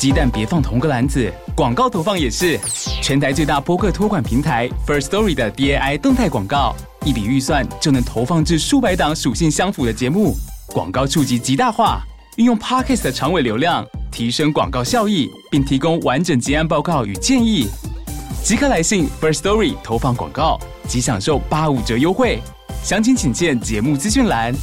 鸡蛋别放同个篮子，广告投放也是。全台最大播客托管平台 First Story 的 DAI 动态广告，一笔预算就能投放至数百档属性相符的节目，广告触及极大化。运用 Podcast 的长尾流量，提升广告效益，并提供完整结案报告与建议。即刻来信 First Story 投放广告，即享受八五折优惠。详情请见节目资讯栏。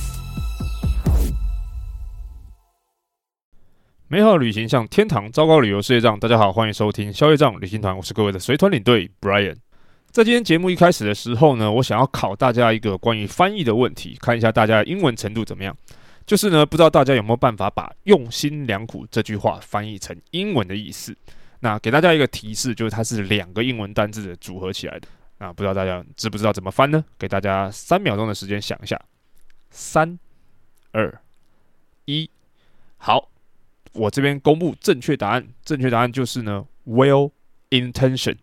美好旅行像天堂，糟糕旅游是业障。大家好，欢迎收听消业障旅行团，我是各位的随团领队 Brian。在今天节目一开始的时候呢，我想要考大家一个关于翻译的问题，看一下大家的英文程度怎么样。就是呢，不知道大家有没有办法把“用心良苦”这句话翻译成英文的意思？那给大家一个提示，就是它是两个英文单字的组合起来的。那不知道大家知不知道怎么翻呢？给大家三秒钟的时间想一下，三、二、一，好。我这边公布正确答案，正确答案就是呢，well intention。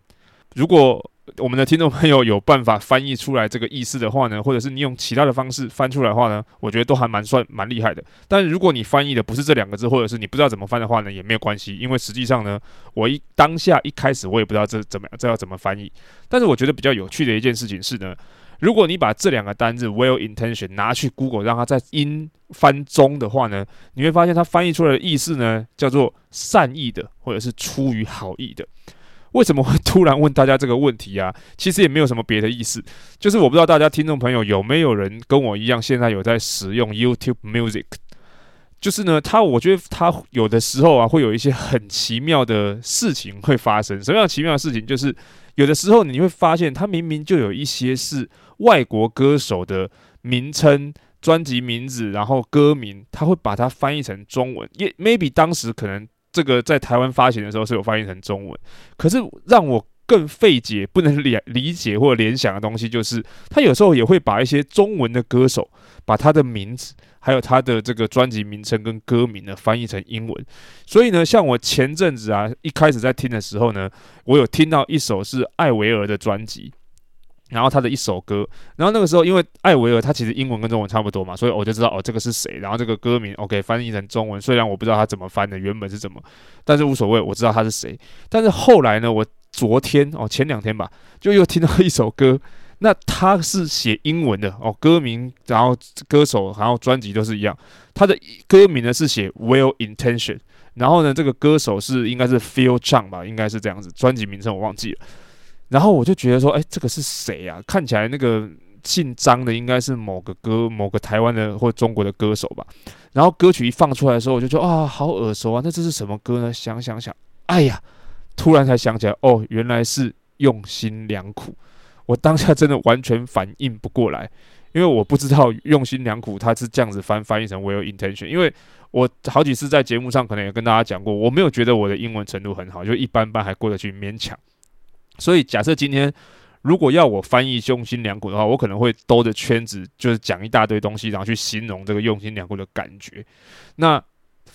如果我们的听众朋友有办法翻译出来这个意思的话呢，或者是你用其他的方式翻出来的话呢，我觉得都还蛮算蛮厉害的。但如果你翻译的不是这两个字，或者是你不知道怎么翻的话呢，也没有关系，因为实际上呢，我一当下一开始我也不知道这怎么样，这要怎么翻译。但是我觉得比较有趣的一件事情是呢。如果你把这两个单字 well intention 拿去 Google 让它在英翻中的话呢，你会发现它翻译出来的意思呢叫做善意的或者是出于好意的。为什么会突然问大家这个问题啊？其实也没有什么别的意思，就是我不知道大家听众朋友有没有人跟我一样现在有在使用 YouTube Music，就是呢，它我觉得它有的时候啊会有一些很奇妙的事情会发生。什么样奇妙的事情？就是有的时候你会发现它明明就有一些是。外国歌手的名称、专辑名字，然后歌名，他会把它翻译成中文。也 maybe 当时可能这个在台湾发行的时候是有翻译成中文，可是让我更费解、不能理理解或联想的东西，就是他有时候也会把一些中文的歌手，把他的名字，还有他的这个专辑名称跟歌名呢翻译成英文。所以呢，像我前阵子啊，一开始在听的时候呢，我有听到一首是艾维儿的专辑。然后他的一首歌，然后那个时候因为艾维儿他其实英文跟中文差不多嘛，所以我就知道哦，这个是谁。然后这个歌名 OK 翻译成中文，虽然我不知道他怎么翻的，原本是怎么，但是无所谓，我知道他是谁。但是后来呢，我昨天哦前两天吧，就又听到一首歌，那他是写英文的哦，歌名然后歌手然后专辑都是一样，他的歌名呢是写 Well Intention，然后呢这个歌手是应该是 Phil Chang 吧，应该是这样子，专辑名称我忘记了。然后我就觉得说，哎，这个是谁啊？看起来那个姓张的应该是某个歌、某个台湾的或中国的歌手吧。然后歌曲一放出来的时候，我就觉得啊，好耳熟啊！那这是什么歌呢？想想想，哎呀，突然才想起来，哦，原来是用心良苦。我当下真的完全反应不过来，因为我不知道用心良苦它是这样子翻翻译成 well intention。因为我好几次在节目上可能也跟大家讲过，我没有觉得我的英文程度很好，就一般般，还过得去勉强。所以，假设今天如果要我翻译“用心良苦”的话，我可能会兜着圈子，就是讲一大堆东西，然后去形容这个“用心良苦”的感觉。那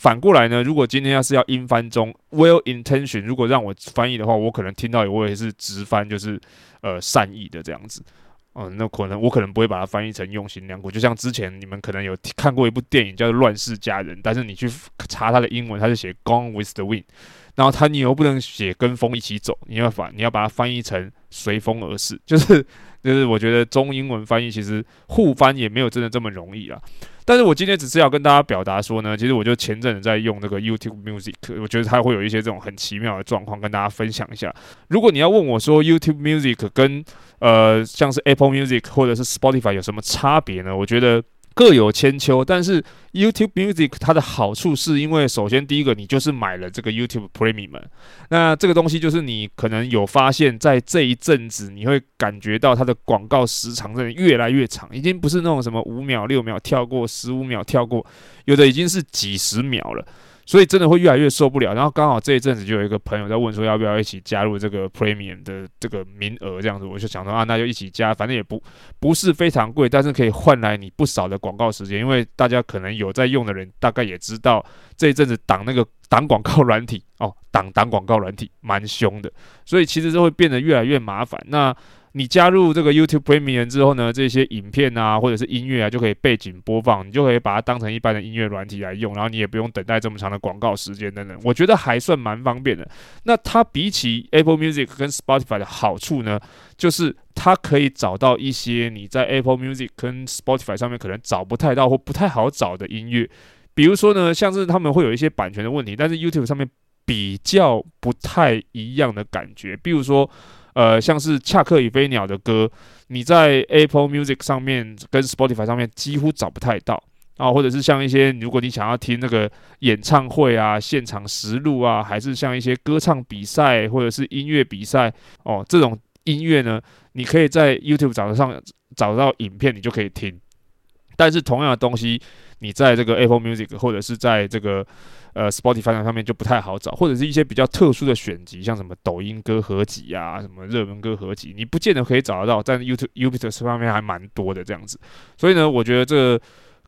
反过来呢？如果今天要是要英翻中 “well intention”，如果让我翻译的话，我可能听到我也是直翻，就是呃善意的这样子。嗯、那可能我可能不会把它翻译成“用心良苦”。就像之前你们可能有看过一部电影叫做《乱世佳人》，但是你去查它的英文，它是写 “Gone with the Wind”。然后他，你又不能写跟风一起走，你要把你要把它翻译成随风而逝，就是就是我觉得中英文翻译其实互翻也没有真的这么容易啊。但是我今天只是要跟大家表达说呢，其实我就前阵子在用那个 YouTube Music，我觉得它会有一些这种很奇妙的状况跟大家分享一下。如果你要问我说 YouTube Music 跟呃像是 Apple Music 或者是 Spotify 有什么差别呢？我觉得。各有千秋，但是 YouTube Music 它的好处是因为，首先第一个，你就是买了这个 YouTube Premium，那这个东西就是你可能有发现，在这一阵子，你会感觉到它的广告时长真的越来越长，已经不是那种什么五秒、六秒跳过、十五秒跳过，有的已经是几十秒了。所以真的会越来越受不了，然后刚好这一阵子就有一个朋友在问说要不要一起加入这个 Premium 的这个名额这样子，我就想说啊，那就一起加，反正也不不是非常贵，但是可以换来你不少的广告时间，因为大家可能有在用的人大概也知道这一阵子挡那个挡广告软体哦，挡挡广告软体蛮凶的，所以其实就会变得越来越麻烦。那你加入这个 YouTube Premium 之后呢，这些影片啊或者是音乐啊就可以背景播放，你就可以把它当成一般的音乐软体来用，然后你也不用等待这么长的广告时间等等，我觉得还算蛮方便的。那它比起 Apple Music 跟 Spotify 的好处呢，就是它可以找到一些你在 Apple Music 跟 Spotify 上面可能找不太到或不太好找的音乐，比如说呢，像是他们会有一些版权的问题，但是 YouTube 上面比较不太一样的感觉，比如说。呃，像是恰克与飞鸟的歌，你在 Apple Music 上面跟 Spotify 上面几乎找不太到啊，或者是像一些如果你想要听那个演唱会啊、现场实录啊，还是像一些歌唱比赛或者是音乐比赛哦，这种音乐呢，你可以在 YouTube 找得上找到影片，你就可以听。但是同样的东西，你在这个 Apple Music 或者是在这个呃，Spotify 上面就不太好找，或者是一些比较特殊的选集，像什么抖音歌合集啊，什么热门歌合集，你不见得可以找得到，在 YouTube、YouTube 上面还蛮多的这样子。所以呢，我觉得这。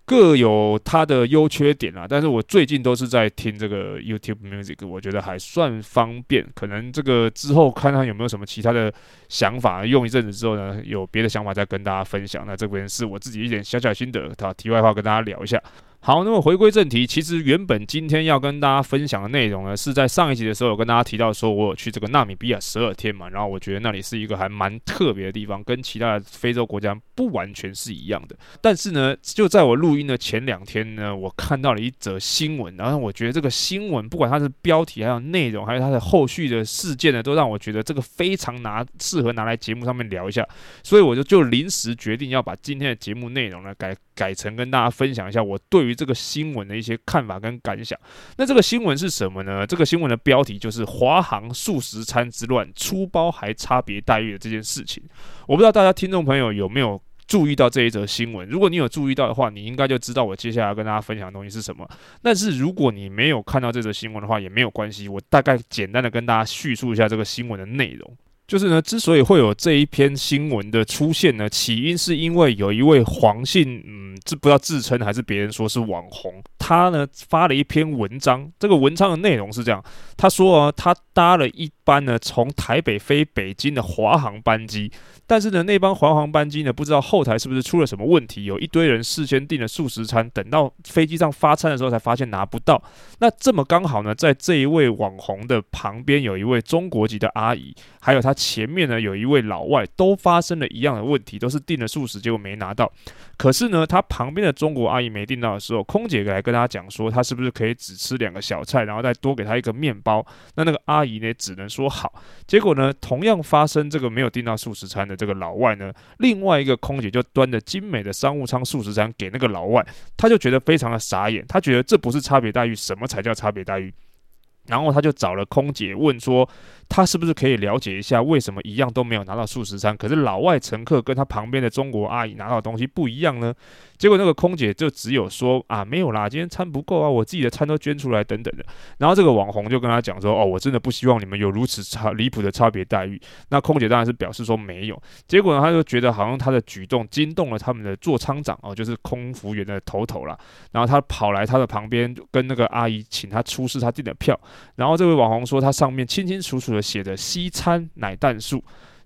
各有它的优缺点啦，但是我最近都是在听这个 YouTube Music，我觉得还算方便。可能这个之后看看有没有什么其他的想法，用一阵子之后呢，有别的想法再跟大家分享。那这边是我自己一点小小心得，他题外话跟大家聊一下。好，那么回归正题，其实原本今天要跟大家分享的内容呢，是在上一集的时候有跟大家提到说，我有去这个纳米比亚十二天嘛，然后我觉得那里是一个还蛮特别的地方，跟其他的非洲国家不完全是一样的。但是呢，就在我录音的前两天呢，我看到了一则新闻，然后我觉得这个新闻不管它是标题、还有内容、还有它的后续的事件呢，都让我觉得这个非常拿适合拿来节目上面聊一下，所以我就就临时决定要把今天的节目内容呢改改成跟大家分享一下我对于。这个新闻的一些看法跟感想，那这个新闻是什么呢？这个新闻的标题就是“华航素食餐之乱，出包还差别待遇”的这件事情。我不知道大家听众朋友有没有注意到这一则新闻？如果你有注意到的话，你应该就知道我接下来要跟大家分享的东西是什么。但是如果你没有看到这则新闻的话，也没有关系，我大概简单的跟大家叙述一下这个新闻的内容。就是呢，之所以会有这一篇新闻的出现呢，起因是因为有一位黄姓，嗯，这不知道自称还是别人说是网红，他呢发了一篇文章，这个文章的内容是这样，他说啊，他搭了一班呢从台北飞北京的华航班机。但是呢，那班华航班机呢，不知道后台是不是出了什么问题，有一堆人事先订了素食餐，等到飞机上发餐的时候才发现拿不到。那这么刚好呢，在这一位网红的旁边有一位中国籍的阿姨，还有他前面呢有一位老外，都发生了一样的问题，都是订了素食，结果没拿到。可是呢，他旁边的中国阿姨没订到的时候，空姐来跟他讲说，他是不是可以只吃两个小菜，然后再多给他一个面包？那那个阿姨呢，只能说好。结果呢，同样发生这个没有订到素食餐的。这个老外呢，另外一个空姐就端着精美的商务舱素食餐给那个老外，他就觉得非常的傻眼，他觉得这不是差别待遇，什么才叫差别待遇？然后他就找了空姐问说，他是不是可以了解一下为什么一样都没有拿到素食餐，可是老外乘客跟他旁边的中国阿姨拿到的东西不一样呢？结果那个空姐就只有说啊，没有啦，今天餐不够啊，我自己的餐都捐出来等等的。然后这个网红就跟他讲说，哦，我真的不希望你们有如此差离谱的差别待遇。那空姐当然是表示说没有。结果呢，他就觉得好像他的举动惊动了他们的座舱长哦，就是空服员的头头啦。然后他跑来他的旁边，跟那个阿姨请他出示他订的票。然后这位网红说，他上面清清楚楚的写着西餐奶蛋素。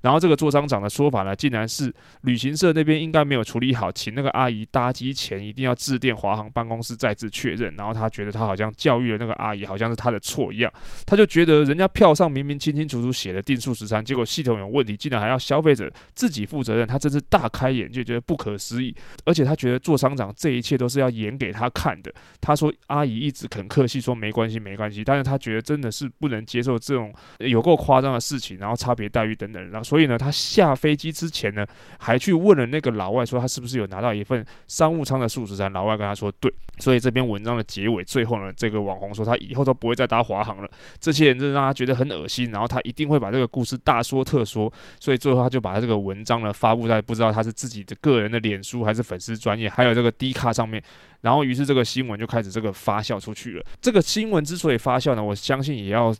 然后这个座舱长的说法呢，竟然是旅行社那边应该没有处理好，请那个阿姨搭机前一定要致电华航办公室再次确认。然后他觉得他好像教育了那个阿姨，好像是他的错一样。他就觉得人家票上明明清清楚楚写了定数十三，结果系统有问题，竟然还要消费者自己负责任，他真是大开眼界，觉得不可思议。而且他觉得座舱长这一切都是要演给他看的。他说阿姨一直很客气说没关系没关系，但是他觉得真的是不能接受这种有够夸张的事情，然后差别待遇等等，然后说。所以呢，他下飞机之前呢，还去问了那个老外，说他是不是有拿到一份商务舱的素食餐。老外跟他说对。所以这篇文章的结尾，最后呢，这个网红说他以后都不会再搭华航了。这些人真的让他觉得很恶心，然后他一定会把这个故事大说特说。所以最后他就把他这个文章呢发布在不知道他是自己的个人的脸书还是粉丝专业，还有这个 D 卡上面。然后于是这个新闻就开始这个发酵出去了。这个新闻之所以发酵呢，我相信也要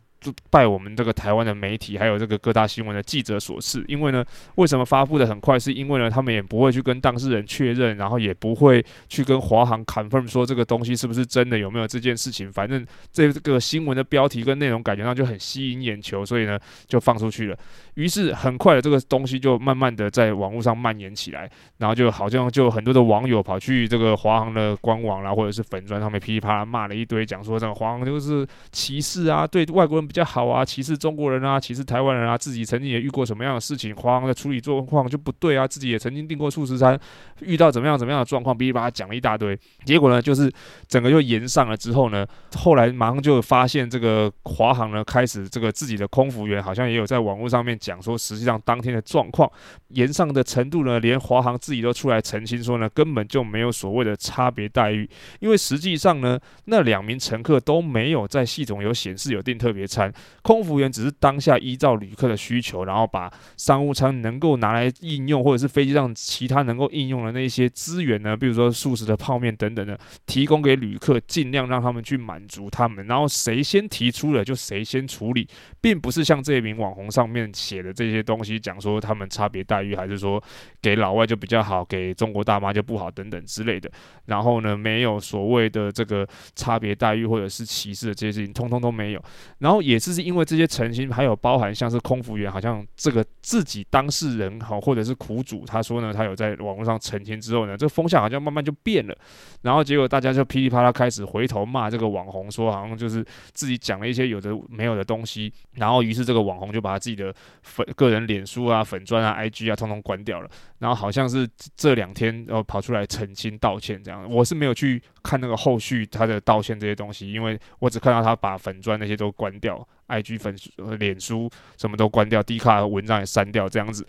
拜我们这个台湾的媒体还有这个各大新闻的记者所赐。因为呢，为什么发布的很快？是因为呢，他们也不会去跟当事人确认，然后也不会去跟华航 confirm 说这个东西是不是真的，有没有这件事情。反正这个新闻的标题跟内容感觉上就很吸引眼球，所以呢，就放出去了。于是很快的，这个东西就慢慢的在网络上蔓延起来，然后就好像就很多的网友跑去这个华航的官网啦，或者是粉砖上面噼里啪啦骂了一堆，讲说这个华航就是歧视啊，对外国人比较好啊，歧视中国人啊，歧视台湾人啊，自己曾经也遇过什么样的事情，华航的处理状况就不对啊，自己也曾经订过素食餐，遇到怎么样怎么样的状况，噼里啪啦讲了一大堆，结果呢，就是整个就延上了之后呢，后来马上就发现这个华航呢开始这个自己的空服员好像也有在网络上面讲说，实际上当天的状况延上的程度呢，连华航自己都出来澄清说呢，根本就没有所谓的差别待遇，因为实际上呢，那两名乘客都没有在系统有显示有订特别餐，空服员只是当下依照旅客的需求，然后把商务舱能够拿来应用，或者是飞机上其他能够应用的那些资源呢，比如说素食的泡面等等的，提供给旅客，尽量让他们去满足他们，然后谁先提出了就谁先处理，并不是像这一名网红上面写的这些东西讲说他们差别待遇，还是说给老外就比较好，给中国大妈就不好等等之类的。然后呢，没有所谓的这个差别待遇或者是歧视的这些事情，通通都没有。然后也是是因为这些澄清，还有包含像是空服员，好像这个自己当事人好，或者是苦主，他说呢，他有在网络上澄清之后呢，这个风向好像慢慢就变了。然后结果大家就噼里啪啦开始回头骂这个网红，说好像就是自己讲了一些有的没有的东西。然后于是这个网红就把他自己的粉个人脸书啊、粉专啊、IG 啊，通通关掉了。然后好像是这两天然后跑出来澄清道歉这样。我是没有去看那个后续他的道歉这些东西，因为我只看到他把粉砖那些都关掉，IG 粉脸书什么都关掉，D 卡文章也删掉这样子。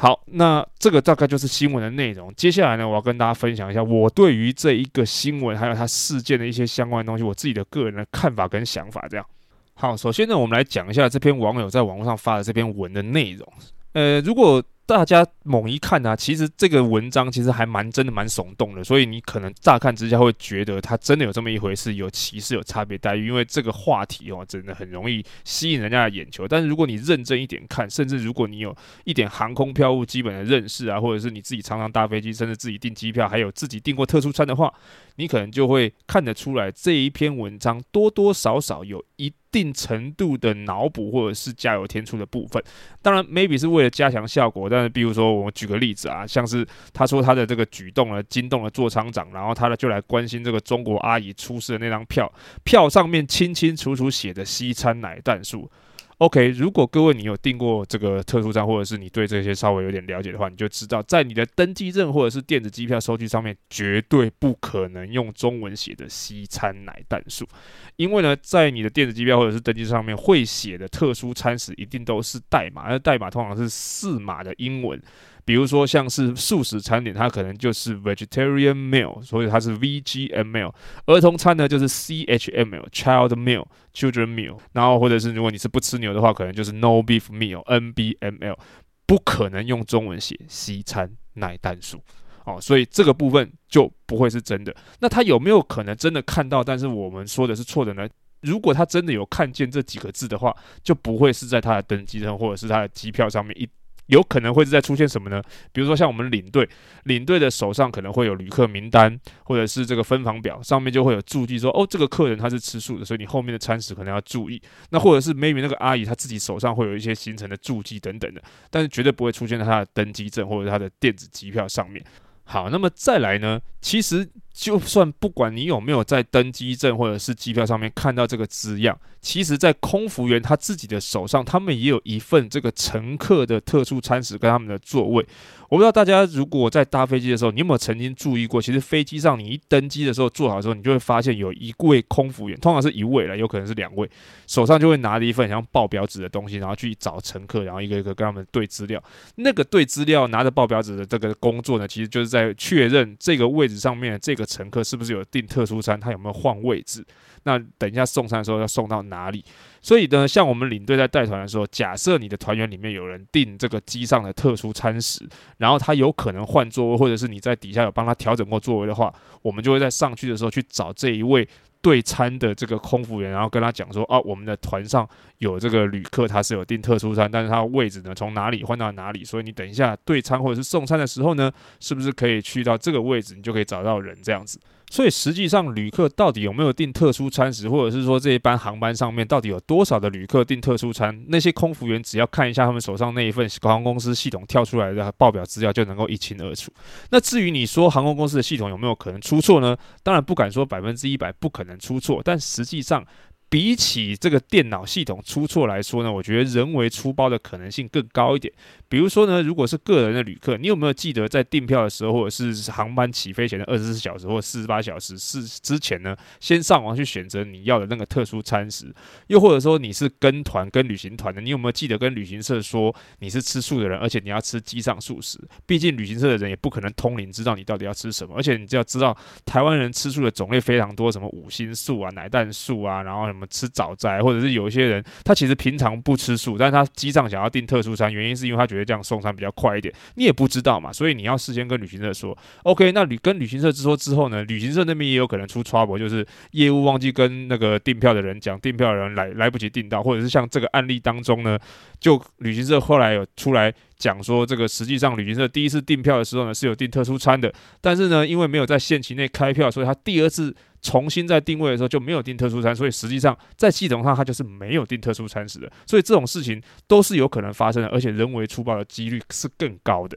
好，那这个大概就是新闻的内容。接下来呢，我要跟大家分享一下我对于这一个新闻还有它事件的一些相关的东西，我自己的个人的看法跟想法。这样，好，首先呢，我们来讲一下这篇网友在网络上发的这篇文的内容。呃，如果大家猛一看啊，其实这个文章其实还蛮真的，蛮耸动的。所以你可能乍看之下会觉得它真的有这么一回事，有歧视、有差别待遇。因为这个话题哦，真的很容易吸引人家的眼球。但是如果你认真一点看，甚至如果你有一点航空票务基本的认识啊，或者是你自己常常搭飞机，甚至自己订机票，还有自己订过特殊餐的话，你可能就会看得出来，这一篇文章多多少少有一定程度的脑补或者是加油添醋的部分，当然 maybe 是为了加强效果。但是比如说，我举个例子啊，像是他说他的这个举动呢，惊动了座舱长，然后他呢就来关心这个中国阿姨出示的那张票，票上面清清楚楚写的西餐奶蛋数。OK，如果各位你有订过这个特殊餐，或者是你对这些稍微有点了解的话，你就知道，在你的登记证或者是电子机票收据上面，绝对不可能用中文写的西餐奶蛋素，因为呢，在你的电子机票或者是登记上面会写的特殊餐食，一定都是代码，而代码通常是四码的英文。比如说，像是素食餐点，它可能就是 vegetarian meal，所以它是 VGML。儿童餐呢，就是 CHML，child meal，children meal。然后或者是如果你是不吃牛的话，可能就是 no beef meal，NBML。不可能用中文写西餐奶蛋素哦，所以这个部分就不会是真的。那他有没有可能真的看到？但是我们说的是错的呢？如果他真的有看见这几个字的话，就不会是在他的登机证或者是他的机票上面一。有可能会是在出现什么呢？比如说像我们领队，领队的手上可能会有旅客名单，或者是这个分房表，上面就会有注记说，哦，这个客人他是吃素的，所以你后面的餐食可能要注意。那或者是 maybe 那个阿姨她自己手上会有一些行程的注记等等的，但是绝对不会出现在她的登机证或者她的电子机票上面。好，那么再来呢，其实就算不管你有没有在登机证或者是机票上面看到这个字样。其实，在空服员他自己的手上，他们也有一份这个乘客的特殊餐食跟他们的座位。我不知道大家如果在搭飞机的时候，你有没有曾经注意过？其实飞机上你一登机的时候坐好的时候，你就会发现有一位空服员，通常是一位了，有可能是两位，手上就会拿着一份像报表纸的东西，然后去找乘客，然后一个一个跟他们对资料。那个对资料拿着报表纸的这个工作呢，其实就是在确认这个位置上面这个乘客是不是有订特殊餐，他有没有换位置。那等一下送餐的时候要送到哪里？所以呢，像我们领队在带团的时候，假设你的团员里面有人订这个机上的特殊餐食，然后他有可能换座位，或者是你在底下有帮他调整过座位的话，我们就会在上去的时候去找这一位对餐的这个空服员，然后跟他讲说哦，我们的团上有这个旅客，他是有订特殊餐，但是他位置呢从哪里换到哪里，所以你等一下对餐或者是送餐的时候呢，是不是可以去到这个位置，你就可以找到人这样子。所以实际上，旅客到底有没有订特殊餐食，或者是说这一班航班上面到底有多少的旅客订特殊餐，那些空服员只要看一下他们手上那一份航空公司系统跳出来的报表资料，就能够一清二楚。那至于你说航空公司的系统有没有可能出错呢？当然不敢说百分之一百不可能出错，但实际上。比起这个电脑系统出错来说呢，我觉得人为出包的可能性更高一点。比如说呢，如果是个人的旅客，你有没有记得在订票的时候，或者是航班起飞前的二十四小时或四十八小时是之前呢，先上网去选择你要的那个特殊餐食？又或者说你是跟团跟旅行团的，你有没有记得跟旅行社说你是吃素的人，而且你要吃机上素食？毕竟旅行社的人也不可能通灵知道你到底要吃什么，而且你就要知道台湾人吃素的种类非常多，什么五星素啊、奶蛋素啊，然后什么。吃早斋，或者是有一些人，他其实平常不吃素，但是他机上想要订特殊餐，原因是因为他觉得这样送餐比较快一点。你也不知道嘛，所以你要事先跟旅行社说。OK，那旅跟旅行社说之后呢，旅行社那边也有可能出 trouble，就是业务忘记跟那个订票的人讲，订票的人来来不及订到，或者是像这个案例当中呢，就旅行社后来有出来。讲说这个实际上旅行社第一次订票的时候呢，是有订特殊餐的，但是呢，因为没有在限期内开票，所以他第二次重新在定位的时候就没有订特殊餐，所以实际上在系统上他就是没有订特殊餐食的，所以这种事情都是有可能发生的，而且人为出包的几率是更高的。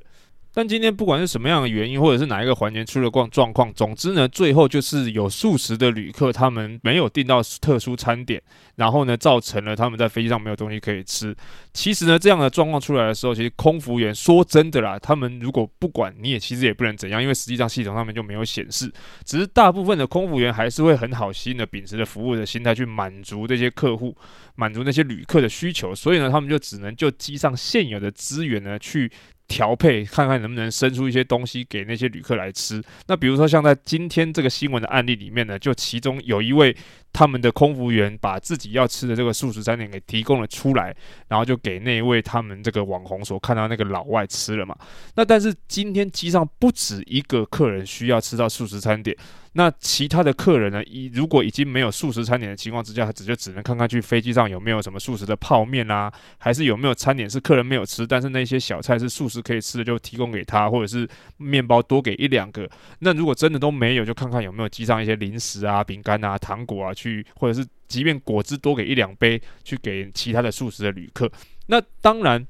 但今天不管是什么样的原因，或者是哪一个环节出了状状况，总之呢，最后就是有数十的旅客他们没有订到特殊餐点，然后呢，造成了他们在飞机上没有东西可以吃。其实呢，这样的状况出来的时候，其实空服员说真的啦，他们如果不管你也其实也不能怎样，因为实际上系统上面就没有显示。只是大部分的空服员还是会很好心的秉持着服务的心态去满足这些客户，满足那些旅客的需求，所以呢，他们就只能就机上现有的资源呢去。调配看看能不能生出一些东西给那些旅客来吃。那比如说像在今天这个新闻的案例里面呢，就其中有一位他们的空服员把自己要吃的这个素食餐点给提供了出来，然后就给那位他们这个网红所看到那个老外吃了嘛。那但是今天机上不止一个客人需要吃到素食餐点。那其他的客人呢？一如果已经没有素食餐点的情况之下，他只就只能看看去飞机上有没有什么素食的泡面啊，还是有没有餐点是客人没有吃，但是那些小菜是素食可以吃的，就提供给他，或者是面包多给一两个。那如果真的都没有，就看看有没有机上一些零食啊、饼干啊、糖果啊，去或者是即便果汁多给一两杯，去给其他的素食的旅客。那当然，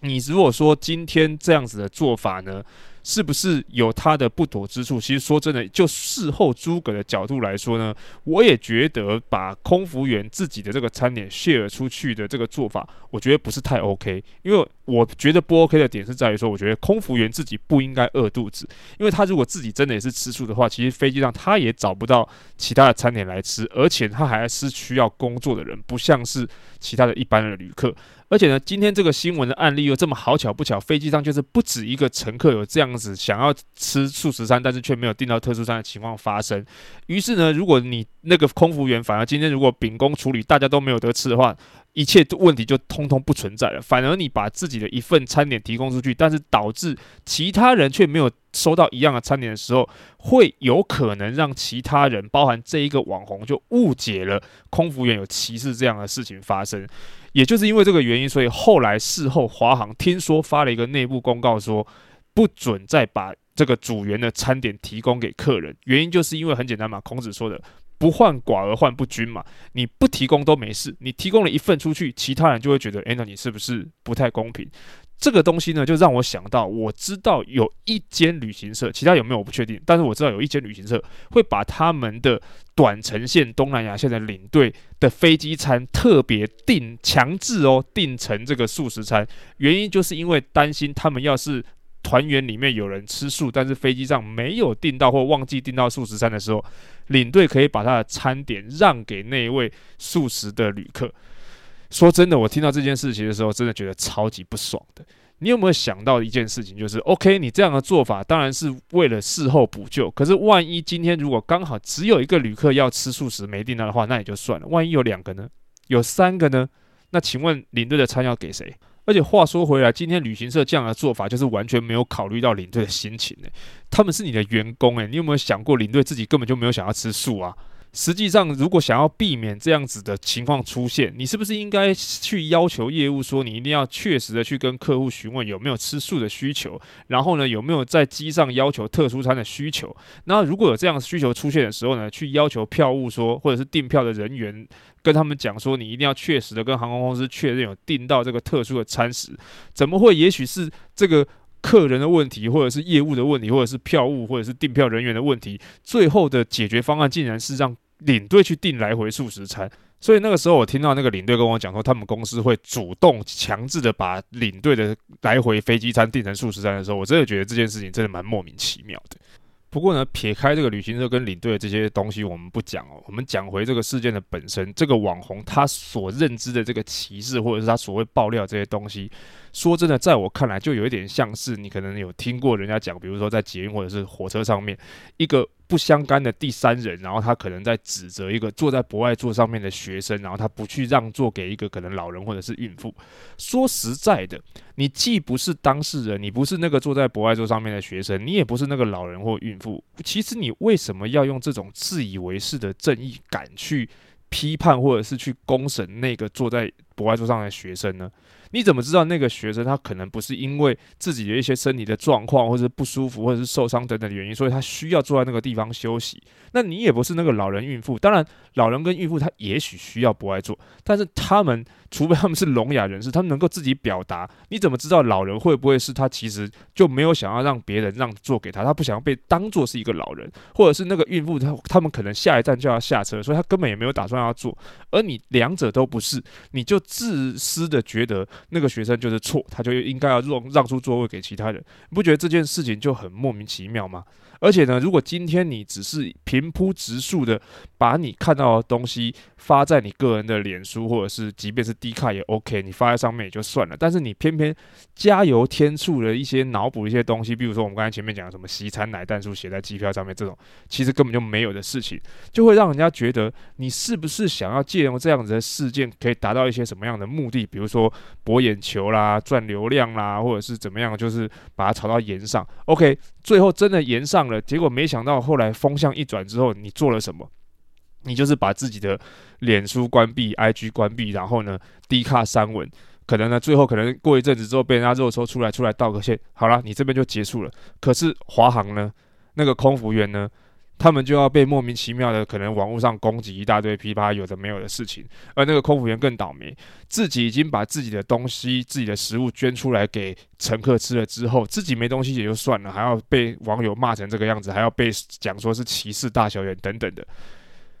你如果说今天这样子的做法呢，是不是有他的不妥之处？其实说真的，就事后诸葛的角度来说呢，我也觉得把空服员自己的这个餐点 share 出去的这个做法，我觉得不是太 OK。因为我觉得不 OK 的点是在于说，我觉得空服员自己不应该饿肚子，因为他如果自己真的也是吃素的话，其实飞机上他也找不到其他的餐点来吃，而且他还是需要工作的人，不像是其他的一般的旅客。而且呢，今天这个新闻的案例又这么好巧不巧，飞机上就是不止一个乘客有这样子想要吃素食餐，但是却没有订到特殊餐的情况发生。于是呢，如果你那个空服员反而今天如果秉公处理，大家都没有得吃的话，一切问题就通通不存在了。反而你把自己的一份餐点提供出去，但是导致其他人却没有收到一样的餐点的时候，会有可能让其他人，包含这一个网红，就误解了空服员有歧视这样的事情发生。也就是因为这个原因，所以后来事后华航听说发了一个内部公告，说不准再把这个组员的餐点提供给客人。原因就是因为很简单嘛，孔子说的“不患寡而患不均”嘛，你不提供都没事，你提供了一份出去，其他人就会觉得，诶，那你是不是不太公平？这个东西呢，就让我想到，我知道有一间旅行社，其他有没有我不确定，但是我知道有一间旅行社会把他们的短程线东南亚线的领队的飞机餐特别订强制哦，订成这个素食餐，原因就是因为担心他们要是团员里面有人吃素，但是飞机上没有订到或忘记订到素食餐的时候，领队可以把他的餐点让给那一位素食的旅客。说真的，我听到这件事情的时候，真的觉得超级不爽的。你有没有想到一件事情，就是 OK，你这样的做法当然是为了事后补救。可是万一今天如果刚好只有一个旅客要吃素食没订到的话，那也就算了。万一有两个呢？有三个呢？那请问领队的餐要给谁？而且话说回来，今天旅行社这样的做法就是完全没有考虑到领队的心情呢。他们是你的员工诶，你有没有想过领队自己根本就没有想要吃素啊？实际上，如果想要避免这样子的情况出现，你是不是应该去要求业务说，你一定要确实的去跟客户询问有没有吃素的需求，然后呢，有没有在机上要求特殊餐的需求？那如果有这样的需求出现的时候呢，去要求票务说，或者是订票的人员跟他们讲说，你一定要确实的跟航空公司确认有订到这个特殊的餐食，怎么会？也许是这个。客人的问题，或者是业务的问题，或者是票务，或者是订票人员的问题，最后的解决方案竟然是让领队去订来回素食餐。所以那个时候，我听到那个领队跟我讲说，他们公司会主动强制的把领队的来回飞机餐订成素食餐的时候，我真的觉得这件事情真的蛮莫名其妙的。不过呢，撇开这个旅行社跟领队的这些东西，我们不讲哦。我们讲回这个事件的本身，这个网红他所认知的这个歧视，或者是他所谓爆料这些东西，说真的，在我看来，就有一点像是你可能有听过人家讲，比如说在捷运或者是火车上面一个。不相干的第三人，然后他可能在指责一个坐在博爱座上面的学生，然后他不去让座给一个可能老人或者是孕妇。说实在的，你既不是当事人，你不是那个坐在博爱座上面的学生，你也不是那个老人或孕妇。其实你为什么要用这种自以为是的正义感去批判或者是去公审那个坐在博爱座上的学生呢？你怎么知道那个学生他可能不是因为自己的一些身体的状况，或者不舒服，或者是受伤等等的原因，所以他需要坐在那个地方休息？那你也不是那个老人、孕妇。当然，老人跟孕妇他也许需要不爱坐，但是他们除非他们是聋哑人士，他们能够自己表达。你怎么知道老人会不会是他其实就没有想要让别人让座给他，他不想要被当做是一个老人，或者是那个孕妇他他们可能下一站就要下车，所以他根本也没有打算要坐。而你两者都不是，你就自私的觉得。那个学生就是错，他就应该要让让出座位给其他人，你不觉得这件事情就很莫名其妙吗？而且呢，如果今天你只是平铺直述的把你看到的东西发在你个人的脸书，或者是即便是 D 卡也 OK，你发在上面也就算了。但是你偏偏加油添醋的一些脑补一些东西，比如说我们刚才前面讲的什么西餐奶蛋书写在机票上面这种，其实根本就没有的事情，就会让人家觉得你是不是想要借用这样子的事件，可以达到一些什么样的目的？比如说博眼球啦、赚流量啦，或者是怎么样，就是把它炒到盐上。OK，最后真的延上。了，结果没想到后来风向一转之后，你做了什么？你就是把自己的脸书关闭、IG 关闭，然后呢低卡删文，可能呢，最后可能过一阵子之后被人家热搜出来，出来道个歉，好了，你这边就结束了。可是华航呢，那个空服员呢？他们就要被莫名其妙的可能网络上攻击一大堆噼啪有的没有的事情，而那个空服员更倒霉，自己已经把自己的东西、自己的食物捐出来给乘客吃了之后，自己没东西也就算了，还要被网友骂成这个样子，还要被讲说是歧视大小眼等等的。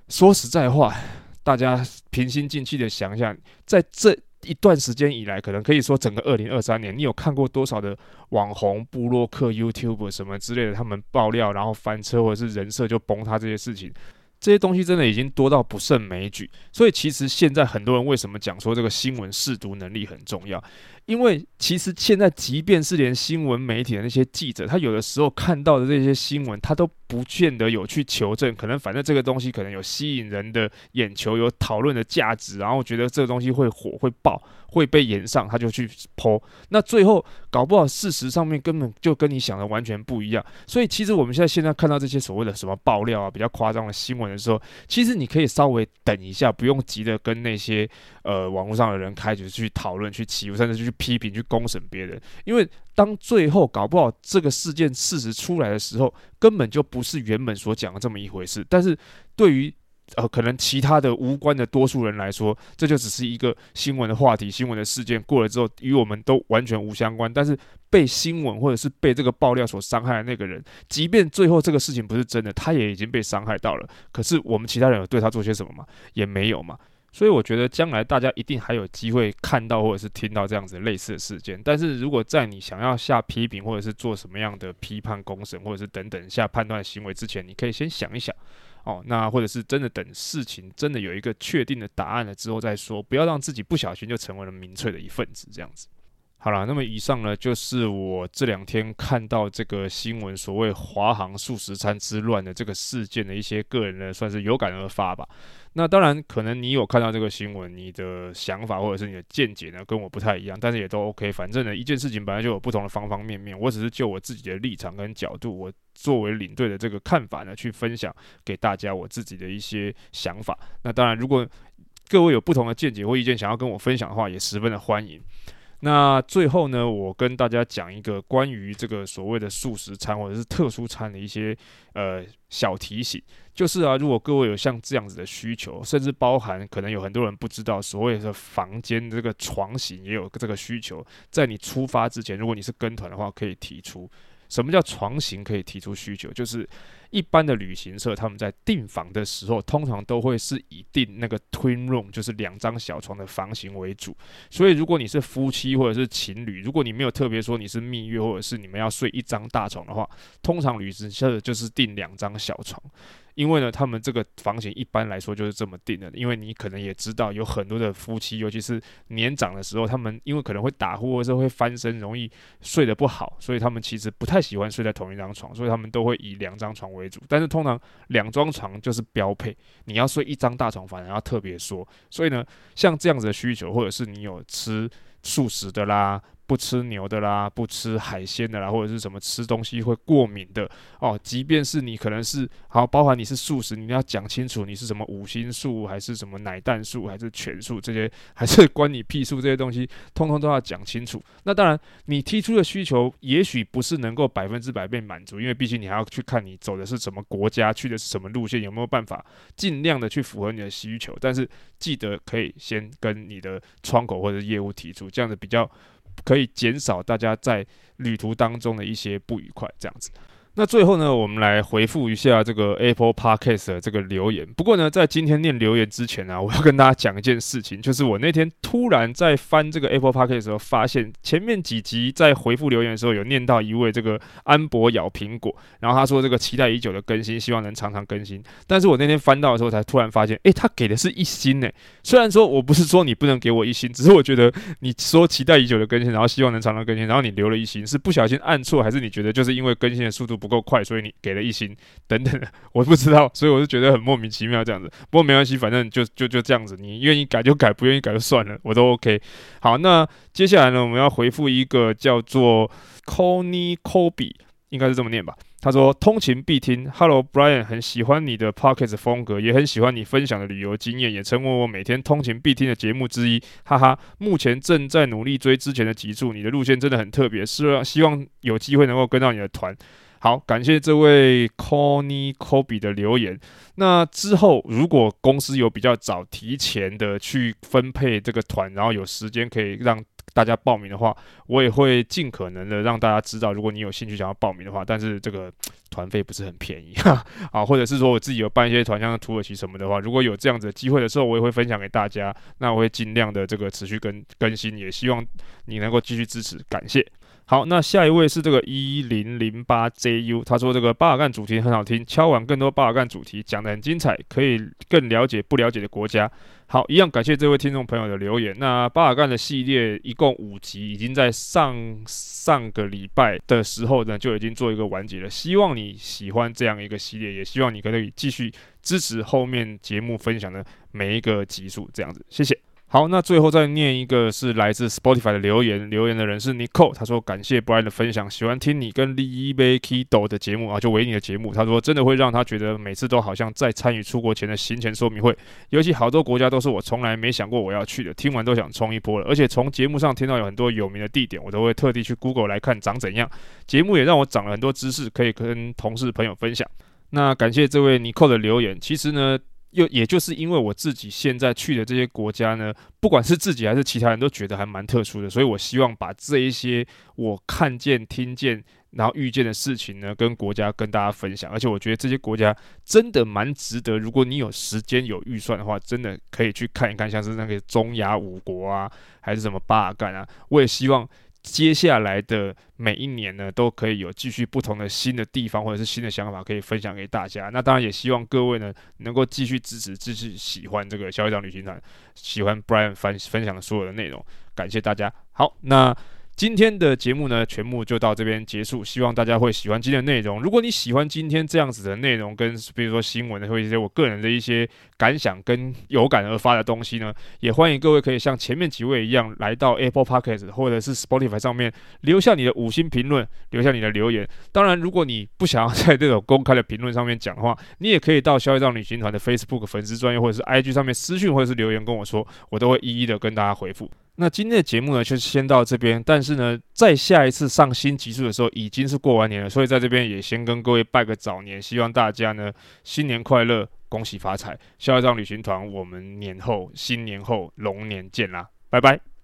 说实在话，大家平心静气的想一想，在这。一段时间以来，可能可以说整个二零二三年，你有看过多少的网红、布洛克、YouTube 什么之类的，他们爆料然后翻车或者是人设就崩塌这些事情，这些东西真的已经多到不胜枚举。所以其实现在很多人为什么讲说这个新闻试读能力很重要？因为其实现在，即便是连新闻媒体的那些记者，他有的时候看到的这些新闻，他都不见得有去求证。可能反正这个东西可能有吸引人的眼球，有讨论的价值，然后觉得这个东西会火、会爆、会被延上，他就去剖。那最后搞不好事实上面根本就跟你想的完全不一样。所以其实我们现在现在看到这些所谓的什么爆料啊、比较夸张的新闻的时候，其实你可以稍微等一下，不用急着跟那些呃网络上的人开始去讨论、去起，甚至去。批评去公审别人，因为当最后搞不好这个事件事实出来的时候，根本就不是原本所讲的这么一回事。但是对于呃可能其他的无关的多数人来说，这就只是一个新闻的话题、新闻的事件过了之后，与我们都完全无相关。但是被新闻或者是被这个爆料所伤害的那个人，即便最后这个事情不是真的，他也已经被伤害到了。可是我们其他人有对他做些什么吗？也没有嘛。所以我觉得将来大家一定还有机会看到或者是听到这样子类似的事件。但是如果在你想要下批评或者是做什么样的批判公审或者是等等下判断行为之前，你可以先想一想哦。那或者是真的等事情真的有一个确定的答案了之后再说，不要让自己不小心就成为了民粹的一份子这样子。好了，那么以上呢就是我这两天看到这个新闻所谓华航素食餐之乱的这个事件的一些个人呢算是有感而发吧。那当然，可能你有看到这个新闻，你的想法或者是你的见解呢，跟我不太一样，但是也都 OK。反正呢，一件事情本来就有不同的方方面面，我只是就我自己的立场跟角度，我作为领队的这个看法呢，去分享给大家我自己的一些想法。那当然，如果各位有不同的见解或意见想要跟我分享的话，也十分的欢迎。那最后呢，我跟大家讲一个关于这个所谓的素食餐或者是特殊餐的一些呃小提醒，就是啊，如果各位有像这样子的需求，甚至包含可能有很多人不知道，所谓的房间这个床型也有这个需求，在你出发之前，如果你是跟团的话，可以提出。什么叫床型可以提出需求？就是。一般的旅行社，他们在订房的时候，通常都会是以订那个 twin room，就是两张小床的房型为主。所以，如果你是夫妻或者是情侣，如果你没有特别说你是蜜月或者是你们要睡一张大床的话，通常旅行社就是订两张小床。因为呢，他们这个房型一般来说就是这么定的。因为你可能也知道，有很多的夫妻，尤其是年长的时候，他们因为可能会打呼或者会翻身，容易睡得不好，所以他们其实不太喜欢睡在同一张床，所以他们都会以两张床为主。但是通常两张床就是标配，你要睡一张大床，反而要特别说。所以呢，像这样子的需求，或者是你有吃素食的啦。不吃牛的啦，不吃海鲜的啦，或者是什么吃东西会过敏的哦。即便是你可能是好，包含你是素食，你要讲清楚你是什么五辛素，还是什么奶蛋素，还是全素这些，还是关你屁事这些东西，通通都要讲清楚。那当然，你提出的需求也许不是能够百分之百被满足，因为毕竟你还要去看你走的是什么国家，去的是什么路线，有没有办法尽量的去符合你的需求。但是记得可以先跟你的窗口或者业务提出，这样子比较。可以减少大家在旅途当中的一些不愉快，这样子。那最后呢，我们来回复一下这个 Apple Podcast 的这个留言。不过呢，在今天念留言之前呢、我要跟大家讲一件事情，就是我那天突然在翻这个 Apple Podcast 的时候，发现前面几集在回复留言的时候，有念到一位这个安博咬苹果，然后他说这个期待已久的更新，希望能常常更新。但是我那天翻到的时候，才突然发现，诶，他给的是一星诶。虽然说我不是说你不能给我一星，只是我觉得你说期待已久的更新，然后希望能常常更新，然后你留了一星，是不小心按错，还是你觉得就是因为更新的速度不？不够快，所以你给了一星等等，我不知道，所以我就觉得很莫名其妙这样子。不过没关系，反正就就就这样子，你愿意改就改，不愿意改就算了，我都 OK。好，那接下来呢，我们要回复一个叫做 Connie Kobe，应该是这么念吧？他说通勤必听，Hello Brian，很喜欢你的 p o c k e t 风格，也很喜欢你分享的旅游经验，也成为我每天通勤必听的节目之一，哈哈。目前正在努力追之前的集数，你的路线真的很特别，希望希望有机会能够跟到你的团。好，感谢这位 Connie Kobe 的留言。那之后，如果公司有比较早提前的去分配这个团，然后有时间可以让大家报名的话，我也会尽可能的让大家知道。如果你有兴趣想要报名的话，但是这个团费不是很便宜哈。啊，或者是说我自己有办一些团，像土耳其什么的话，如果有这样子的机会的时候，我也会分享给大家。那我会尽量的这个持续更更新，也希望你能够继续支持，感谢。好，那下一位是这个一零零八 JU，他说这个巴尔干主题很好听，敲完更多巴尔干主题，讲得很精彩，可以更了解不了解的国家。好，一样感谢这位听众朋友的留言。那巴尔干的系列一共五集，已经在上上个礼拜的时候呢就已经做一个完结了。希望你喜欢这样一个系列，也希望你可以继续支持后面节目分享的每一个集数，这样子，谢谢。好，那最后再念一个是来自 Spotify 的留言，留言的人是 Nicole，他说感谢 Brian 的分享，喜欢听你跟 Lee Kido 的节目啊，就维尼的节目，他说真的会让他觉得每次都好像在参与出国前的行前说明会，尤其好多国家都是我从来没想过我要去的，听完都想冲一波了，而且从节目上听到有很多有名的地点，我都会特地去 Google 来看长怎样，节目也让我长了很多知识，可以跟同事朋友分享。那感谢这位 Nicole 的留言，其实呢。又也就是因为我自己现在去的这些国家呢，不管是自己还是其他人都觉得还蛮特殊的，所以我希望把这一些我看见、听见，然后遇见的事情呢，跟国家跟大家分享。而且我觉得这些国家真的蛮值得，如果你有时间有预算的话，真的可以去看一看，像是那个中亚五国啊，还是什么巴尔干啊，我也希望。接下来的每一年呢，都可以有继续不同的新的地方或者是新的想法可以分享给大家。那当然也希望各位呢能够继续支持、支持喜欢这个小队长旅行团，喜欢 Brian 分分享的所有的内容。感谢大家。好，那今天的节目呢，全部就到这边结束。希望大家会喜欢今天的内容。如果你喜欢今天这样子的内容，跟比如说新闻的或一些我个人的一些感想跟有感而发的东西呢，也欢迎各位可以像前面几位一样，来到 Apple Podcast 或者是 Spotify 上面留下你的五星评论，留下你的留言。当然，如果你不想要在这种公开的评论上面讲的话，你也可以到消业障旅行团的 Facebook 粉丝专页或者是 IG 上面私讯或者是留言跟我说，我都会一一的跟大家回复。那今天的节目呢，就先到这边。但是呢，在下一次上新集数的时候，已经是过完年了，所以在这边也先跟各位拜个早年，希望大家呢新年快乐，恭喜发财。下一张旅行团，我们年后新年后龙年见啦，拜拜。